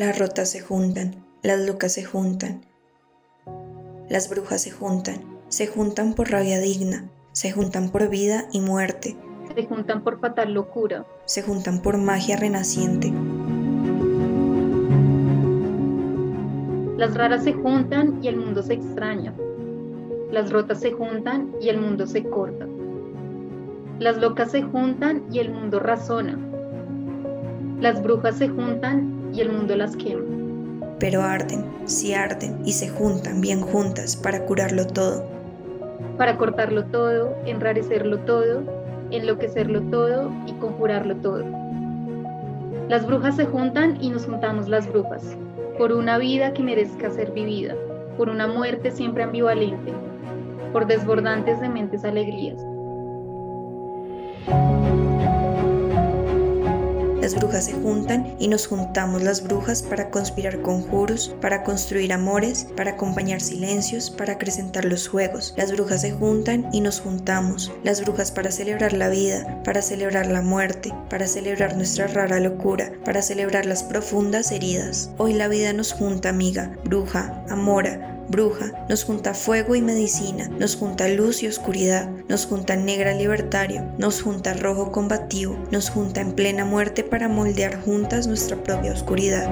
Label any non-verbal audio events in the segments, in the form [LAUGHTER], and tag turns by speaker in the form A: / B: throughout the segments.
A: Las rotas se juntan, las locas se juntan. Las brujas se juntan, se juntan por rabia digna, se juntan por vida y muerte.
B: Se juntan por fatal locura.
A: Se juntan por magia renaciente.
B: Las raras se juntan y el mundo se extraña. Las rotas se juntan y el mundo se corta. Las locas se juntan y el mundo razona. Las brujas se juntan y el mundo las quema.
A: Pero arden, si arden y se juntan bien juntas para curarlo todo.
B: Para cortarlo todo, enrarecerlo todo, enloquecerlo todo y conjurarlo todo. Las brujas se juntan y nos juntamos las brujas, por una vida que merezca ser vivida, por una muerte siempre ambivalente, por desbordantes de mentes alegrías.
A: Las brujas se juntan y nos juntamos las brujas para conspirar conjuros, para construir amores, para acompañar silencios, para acrecentar los juegos. Las brujas se juntan y nos juntamos. Las brujas para celebrar la vida, para celebrar la muerte, para celebrar nuestra rara locura, para celebrar las profundas heridas. Hoy la vida nos junta, amiga, bruja, amora, bruja, nos junta fuego y medicina, nos junta luz y oscuridad, nos junta negra libertario, nos junta rojo combativo, nos junta en plena muerte para moldear juntas nuestra propia oscuridad.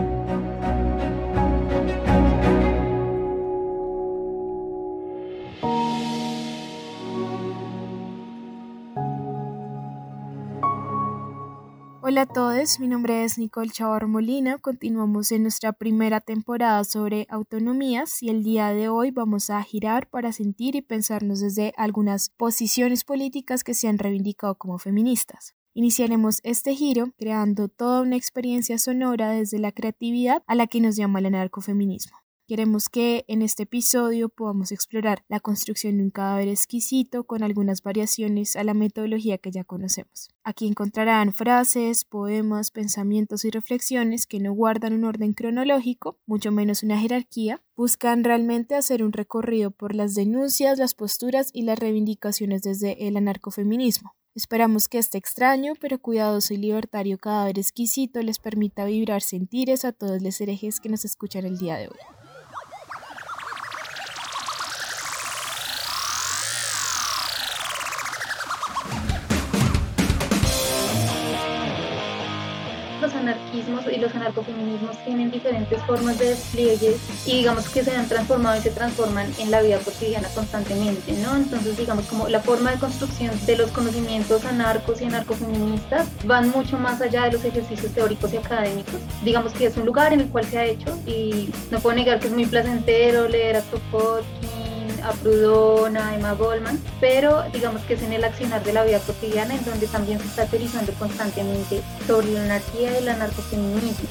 C: Hola a todos, mi nombre es Nicole Chavar Molina. Continuamos en nuestra primera temporada sobre autonomías y el día de hoy vamos a girar para sentir y pensarnos desde algunas posiciones políticas que se han reivindicado como feministas. Iniciaremos este giro creando toda una experiencia sonora desde la creatividad a la que nos llama el anarcofeminismo. Queremos que en este episodio podamos explorar la construcción de un cadáver exquisito con algunas variaciones a la metodología que ya conocemos. Aquí encontrarán frases, poemas, pensamientos y reflexiones que no guardan un orden cronológico, mucho menos una jerarquía, buscan realmente hacer un recorrido por las denuncias, las posturas y las reivindicaciones desde el anarcofeminismo. Esperamos que este extraño pero cuidadoso y libertario cadáver exquisito les permita vibrar sentires a todos los herejes que nos escuchan el día de hoy.
B: Y los anarcofeminismos tienen diferentes formas de despliegue y digamos que se han transformado y se transforman en la vida cotidiana constantemente, ¿no? Entonces digamos como la forma de construcción de los conocimientos anarcos y anarcofeministas van mucho más allá de los ejercicios teóricos y académicos. Digamos que es un lugar en el cual se ha hecho y no puedo negar que es muy placentero leer a Kropotkin, a Proudhon, a Emma Goldman, pero digamos que es en el accionar de la vida cotidiana en donde también se está teorizando constantemente sobre la anarquía y el anarcofeminismo.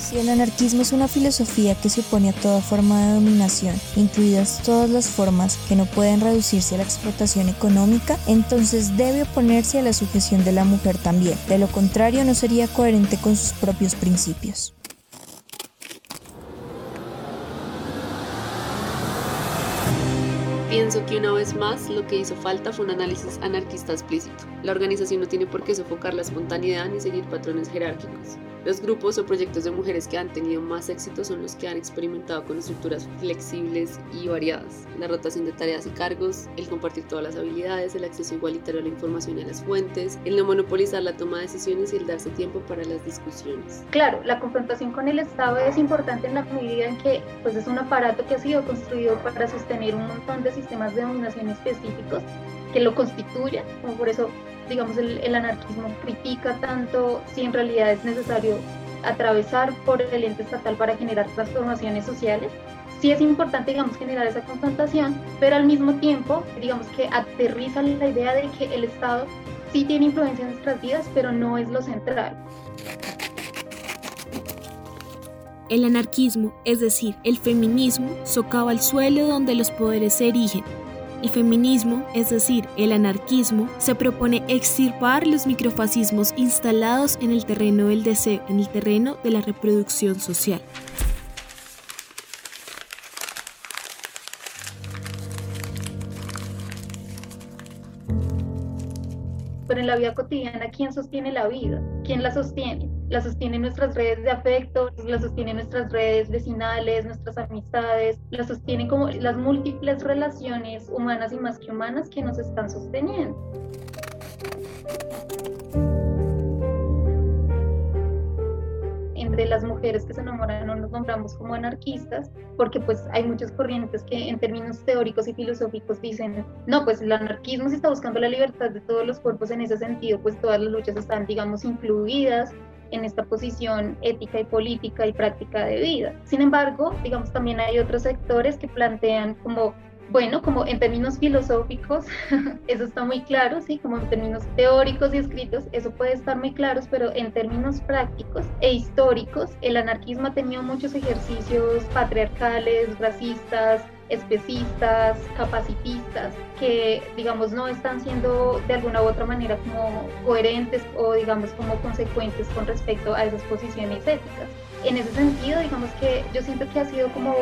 A: Si el anarquismo es una filosofía que se opone a toda forma de dominación, incluidas todas las formas que no pueden reducirse a la explotación económica, entonces debe oponerse a la sujeción de la mujer también. De lo contrario, no sería coherente con sus propios principios.
D: Pienso que una vez más lo que hizo falta fue un análisis anarquista explícito. La organización no tiene por qué sofocar la espontaneidad ni seguir patrones jerárquicos. Los grupos o proyectos de mujeres que han tenido más éxito son los que han experimentado con estructuras flexibles y variadas. La rotación de tareas y cargos, el compartir todas las habilidades, el acceso igualitario a la información y a las fuentes, el no monopolizar la toma de decisiones y el darse tiempo para las discusiones.
B: Claro, la confrontación con el Estado es importante en la medida en que pues, es un aparato que ha sido construido para sostener un montón de sistemas de dominación específicos que lo constituyen, por eso digamos, el, anarquismo critica tanto si en realidad es necesario atravesar por el ente estatal para generar transformaciones sociales. Sí es importante, digamos, generar esa confrontación, pero al mismo tiempo, digamos que aterriza la idea de que el Estado sí tiene influencia en nuestras vidas, pero no es lo central.
C: El anarquismo, es decir, el feminismo, socava el suelo donde los poderes se erigen el feminismo, es decir, el anarquismo, se propone extirpar los microfascismos instalados en el terreno del deseo, en el terreno de la reproducción social.
B: En la vida cotidiana, ¿quién sostiene la vida? ¿Quién la sostiene? la sostienen nuestras redes de afecto, la sostienen nuestras redes vecinales, nuestras amistades, la sostienen como las múltiples relaciones humanas y más que humanas que nos están sosteniendo. Las mujeres que se enamoran no nos nombramos como anarquistas, porque pues hay muchas corrientes que en términos teóricos y filosóficos dicen, no, pues el anarquismo se está buscando la libertad de todos los cuerpos en ese sentido, pues todas las luchas están, digamos, incluidas, en esta posición ética y política y práctica de vida. Sin embargo, digamos, también hay otros sectores que plantean como bueno, como en términos filosóficos, [LAUGHS] eso está muy claro, sí, como en términos teóricos y escritos, eso puede estar muy claro, pero en términos prácticos e históricos, el anarquismo ha tenido muchos ejercicios patriarcales, racistas, especistas, capacitistas, que digamos no están siendo de alguna u otra manera como coherentes o digamos como consecuentes con respecto a esas posiciones éticas. En ese sentido, digamos que yo siento que ha sido como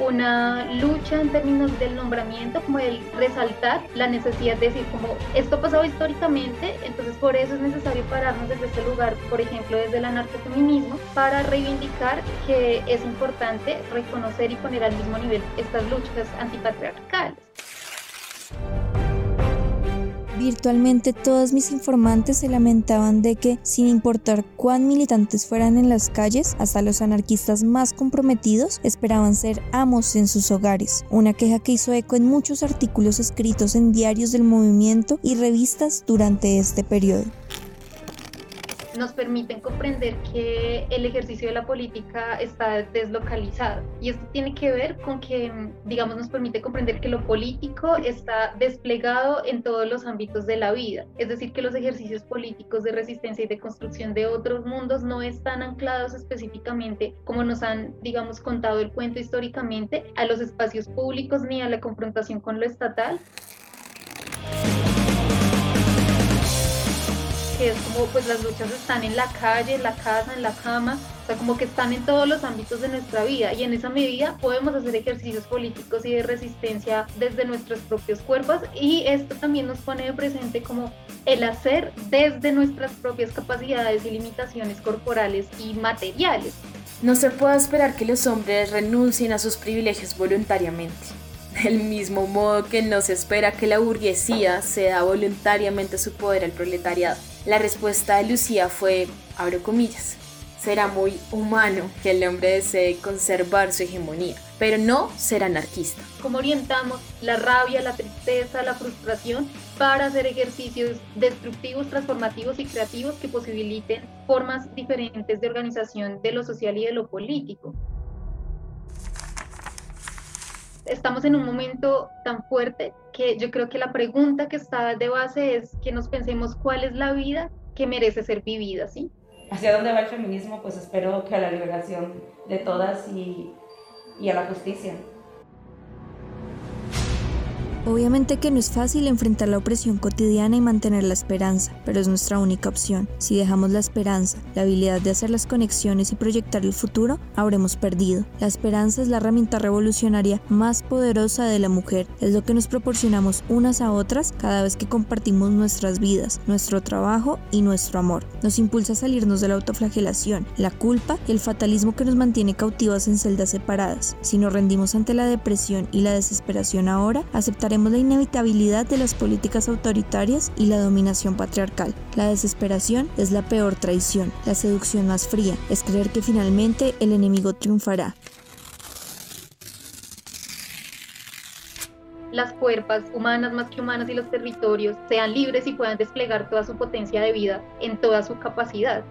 B: una lucha en términos del nombramiento, como el resaltar la necesidad de decir como esto ha pasado históricamente, entonces por eso es necesario pararnos desde este lugar, por ejemplo desde el anarcofeminismo, para reivindicar que es importante reconocer y poner al mismo nivel estas luchas antipatriarcales.
E: Virtualmente todos mis informantes se lamentaban de que, sin importar cuán militantes fueran en las calles, hasta los anarquistas más comprometidos esperaban ser amos en sus hogares, una queja que hizo eco en muchos artículos escritos en diarios del movimiento y revistas durante este periodo
B: nos permiten comprender que el ejercicio de la política está deslocalizado. Y esto tiene que ver con que, digamos, nos permite comprender que lo político está desplegado en todos los ámbitos de la vida. Es decir, que los ejercicios políticos de resistencia y de construcción de otros mundos no están anclados específicamente, como nos han, digamos, contado el cuento históricamente, a los espacios públicos ni a la confrontación con lo estatal, que es como pues las luchas están en la calle, en la casa, en la cama, o sea, como que están en todos los ámbitos de nuestra vida y en esa medida podemos hacer ejercicios políticos y de resistencia desde nuestros propios cuerpos y esto también nos pone de presente como el hacer desde nuestras propias capacidades y limitaciones corporales y materiales.
C: No se puede esperar que los hombres renuncien a sus privilegios voluntariamente. Del mismo modo que no se espera que la burguesía ceda voluntariamente su poder al proletariado. La respuesta de Lucía fue, abro comillas, será muy humano que el hombre desee conservar su hegemonía, pero no ser anarquista.
B: ¿Cómo orientamos la rabia, la tristeza, la frustración para hacer ejercicios destructivos, transformativos y creativos que posibiliten formas diferentes de organización de lo social y de lo político? Estamos en un momento tan fuerte que yo creo que la pregunta que está de base es que nos pensemos cuál es la vida que merece ser vivida, ¿sí?
F: Hacia dónde va el feminismo, pues espero que a la liberación de todas y, y a la justicia.
E: Obviamente que no es fácil enfrentar la opresión cotidiana y mantener la esperanza, pero es nuestra única opción. Si dejamos la esperanza, la habilidad de hacer las conexiones y proyectar el futuro, habremos perdido. La esperanza es la herramienta revolucionaria más poderosa de la mujer. Es lo que nos proporcionamos unas a otras cada vez que compartimos nuestras vidas, nuestro trabajo y nuestro amor. Nos impulsa a salirnos de la autoflagelación, la culpa y el fatalismo que nos mantiene cautivas en celdas separadas. Si nos rendimos ante la depresión y la desesperación ahora, aceptaremos la inevitabilidad de las políticas autoritarias y la dominación patriarcal. La desesperación es la peor traición, la seducción más fría, es creer que finalmente el enemigo triunfará.
B: las cuerpas humanas más que humanas y los territorios sean libres y puedan desplegar toda su potencia de vida en toda su capacidad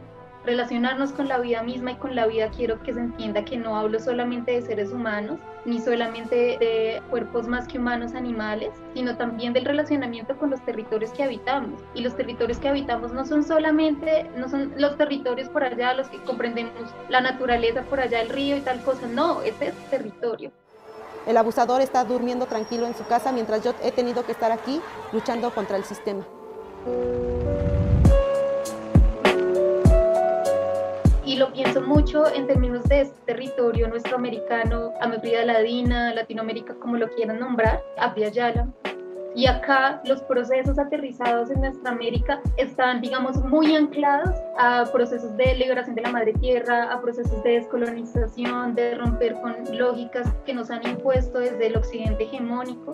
B: relacionarnos con la vida misma y con la vida quiero que se entienda que no hablo solamente de seres humanos, ni solamente de cuerpos más que humanos animales, sino también del relacionamiento con los territorios que habitamos. Y los territorios que habitamos no son solamente, no son los territorios por allá, los que comprendemos la naturaleza por allá, el río y tal cosa, no, ese es territorio.
G: El abusador está durmiendo tranquilo en su casa mientras yo he tenido que estar aquí luchando contra el sistema.
B: Y lo pienso mucho en términos de este territorio nuestro americano, América Ladina, Latinoamérica, como lo quieran nombrar, Abya Yala. Y acá los procesos aterrizados en nuestra América están, digamos, muy anclados a procesos de liberación de la madre tierra, a procesos de descolonización, de romper con lógicas que nos han impuesto desde el occidente hegemónico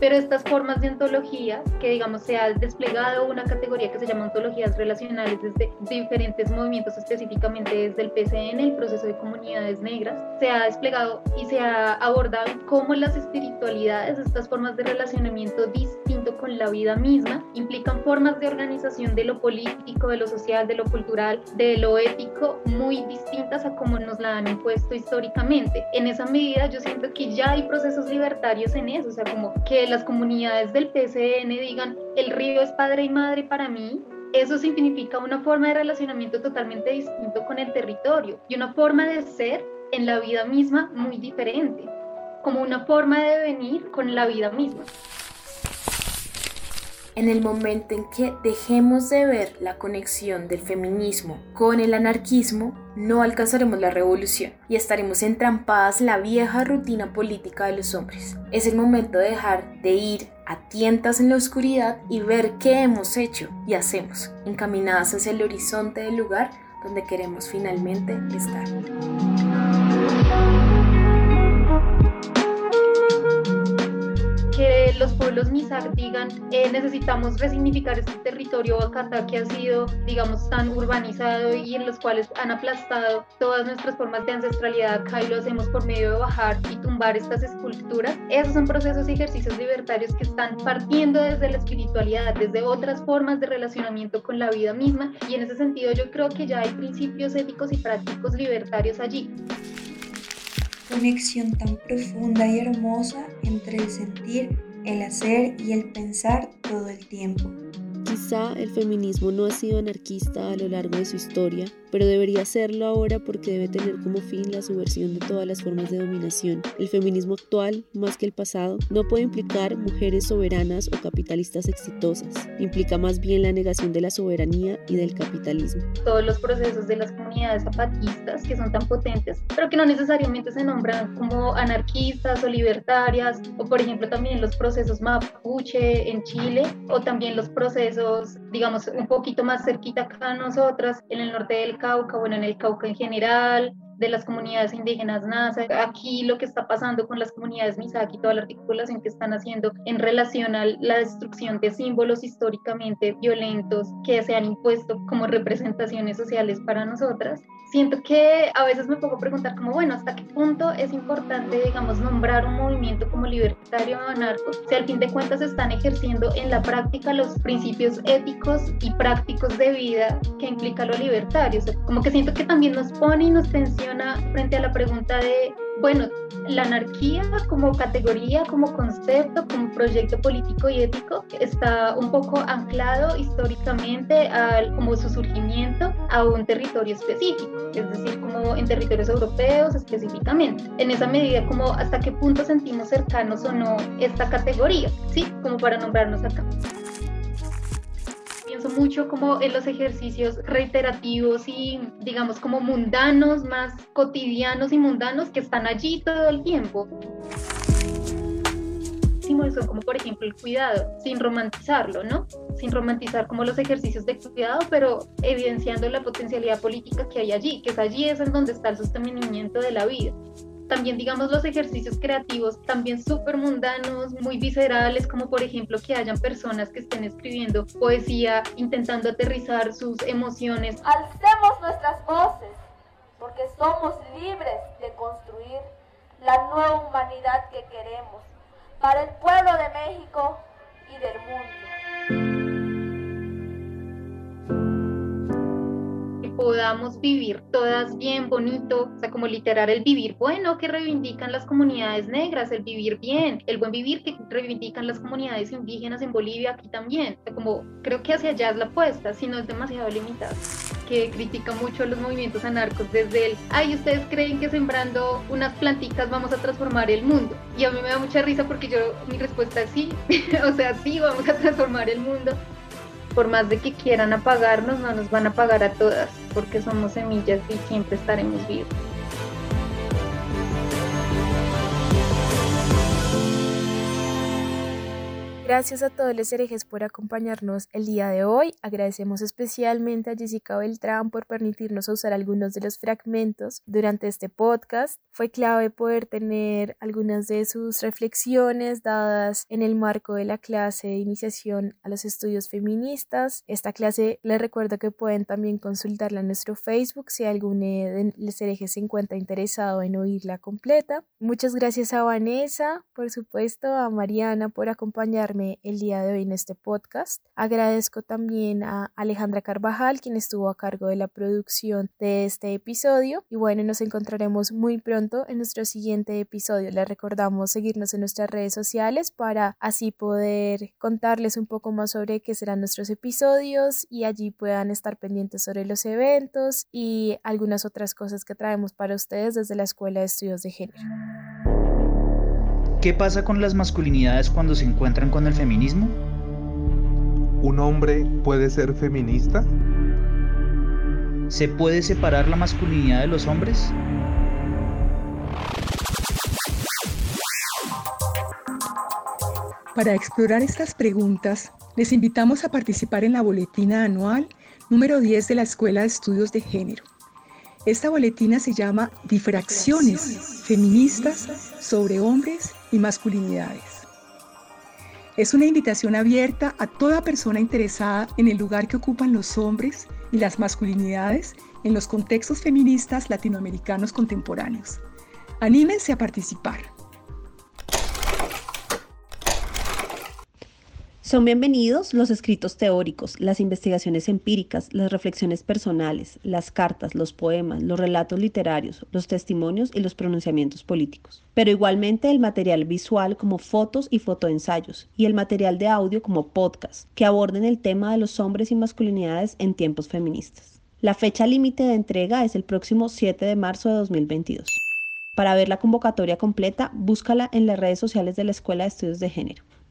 B: pero estas formas de ontología, que digamos se ha desplegado una categoría que se llama ontologías relacionales desde diferentes movimientos, específicamente desde el PCN, el proceso de comunidades negras, se ha desplegado y se ha abordado cómo las espiritualidades, estas formas de relacionamiento distinto con la vida misma, implican formas de organización de lo político, de lo social, de lo cultural, de lo ético, muy distintas a cómo nos la han impuesto históricamente. En esa medida yo siento que ya hay procesos libertarios en eso, o sea, como que las comunidades del PCN digan, el río es padre y madre para mí, eso significa una forma de relacionamiento totalmente distinto con el territorio y una forma de ser en la vida misma muy diferente, como una forma de venir con la vida misma.
C: En el momento en que dejemos de ver la conexión del feminismo con el anarquismo, no alcanzaremos la revolución y estaremos entrampadas en la vieja rutina política de los hombres. Es el momento de dejar de ir a tientas en la oscuridad y ver qué hemos hecho y hacemos, encaminadas hacia el horizonte del lugar donde queremos finalmente estar.
B: Los Mizar digan eh, necesitamos resignificar este territorio Bacata que ha sido, digamos, tan urbanizado y en los cuales han aplastado todas nuestras formas de ancestralidad. Acá y lo hacemos por medio de bajar y tumbar estas esculturas. Esos son procesos y ejercicios libertarios que están partiendo desde la espiritualidad, desde otras formas de relacionamiento con la vida misma. Y en ese sentido yo creo que ya hay principios éticos y prácticos libertarios allí.
A: Conexión tan profunda y hermosa entre el sentir, el hacer y el pensar todo el tiempo.
D: Quizá el feminismo no ha sido anarquista a lo largo de su historia, pero debería serlo ahora porque debe tener como fin la subversión de todas las formas de dominación. El feminismo actual, más que el pasado, no puede implicar mujeres soberanas o capitalistas exitosas, implica más bien la negación de la soberanía y del capitalismo.
B: Todos los procesos de las comunidades zapatistas que son tan potentes, pero que no necesariamente se nombran como anarquistas o libertarias, o por ejemplo también los procesos mapuche en Chile, o también los procesos, digamos, un poquito más cerquita acá a nosotras, en el norte del Cauca, bueno, en el Cauca en general, de las comunidades indígenas NASA, aquí lo que está pasando con las comunidades Misaki, toda la articulación que están haciendo en relación a la destrucción de símbolos históricamente violentos que se han impuesto como representaciones sociales para nosotras. Siento que a veces me pongo a preguntar como, bueno, ¿hasta qué punto es importante, digamos, nombrar un movimiento como libertario o anarco si al fin de cuentas están ejerciendo en la práctica los principios éticos y prácticos de vida que implica lo libertario? como que siento que también nos pone y nos tensiona frente a la pregunta de Bueno, la anarquía como categoría, como concepto, como proyecto político y ético está un poco anclado históricamente al, como su surgimiento a un territorio específico, es decir, como en territorios europeos específicamente. En esa medida, como hasta qué punto sentimos cercanos o no esta categoría, ¿sí? Como para nombrarnos acá mucho como en los ejercicios reiterativos y digamos como mundanos, más cotidianos y mundanos que están allí todo el tiempo son como por ejemplo el cuidado, sin romantizarlo, ¿no? Sin romantizar como los ejercicios de cuidado, pero evidenciando la potencialidad política que hay allí, que es allí es en donde está el sostenimiento de la vida también digamos los ejercicios creativos también súper mundanos, muy viscerales, como por ejemplo que hayan personas que estén escribiendo poesía, intentando aterrizar sus emociones.
H: Alcemos nuestras voces, porque somos libres de construir la nueva humanidad que queremos para el pueblo de México y del mundo.
B: Podamos vivir todas bien bonito, o sea, como literar el vivir bueno que reivindican las comunidades negras, el vivir bien, el buen vivir que reivindican las comunidades indígenas en Bolivia aquí también. O sea, como creo que hacia allá es la apuesta, si no es demasiado limitada que critica mucho los movimientos anarcos desde el, ay, ustedes creen que sembrando unas plantitas vamos a transformar el mundo. Y a mí me da mucha risa porque yo, mi respuesta es sí, [LAUGHS] o sea, sí, vamos a transformar el mundo, por más de que quieran apagarnos, no nos van a apagar a todas, porque somos semillas y siempre estaremos vivos.
C: Gracias a todos los herejes por acompañarnos el día de hoy. Agradecemos especialmente a Jessica Beltrán por permitirnos usar algunos de los fragmentos durante este podcast. Fue clave poder tener algunas de sus reflexiones dadas en el marco de la clase de iniciación a los estudios feministas. Esta clase les recuerdo que pueden también consultarla en nuestro Facebook si algún de los herejes se encuentra interesado en oírla completa. Muchas gracias a Vanessa, por supuesto, a Mariana por acompañarme el día de hoy en este podcast. Agradezco también a Alejandra Carvajal, quien estuvo a cargo de la producción de este episodio. Y bueno, nos encontraremos muy pronto en nuestro siguiente episodio. Les recordamos seguirnos en nuestras redes sociales para así poder contarles un poco más sobre qué serán nuestros episodios y allí puedan estar pendientes sobre los eventos y algunas otras cosas que traemos para ustedes desde la Escuela de Estudios de Género.
I: ¿Qué pasa con las masculinidades cuando se encuentran con el feminismo?
J: ¿Un hombre puede ser feminista?
I: ¿Se puede separar la masculinidad de los hombres?
K: Para explorar estas preguntas, les invitamos a participar en la boletina anual número 10 de la Escuela de Estudios de Género. Esta boletina se llama Difracciones feministas sobre hombres y masculinidades. Es una invitación abierta a toda persona interesada en el lugar que ocupan los hombres y las masculinidades en los contextos feministas latinoamericanos contemporáneos. Anímense a participar.
L: Son bienvenidos los escritos teóricos, las investigaciones empíricas, las reflexiones personales, las cartas, los poemas, los relatos literarios, los testimonios y los pronunciamientos políticos. Pero igualmente el material visual como fotos y fotoensayos y el material de audio como podcast, que aborden el tema de los hombres y masculinidades en tiempos feministas. La fecha límite de entrega es el próximo 7 de marzo de 2022. Para ver la convocatoria completa, búscala en las redes sociales de la Escuela de Estudios de Género.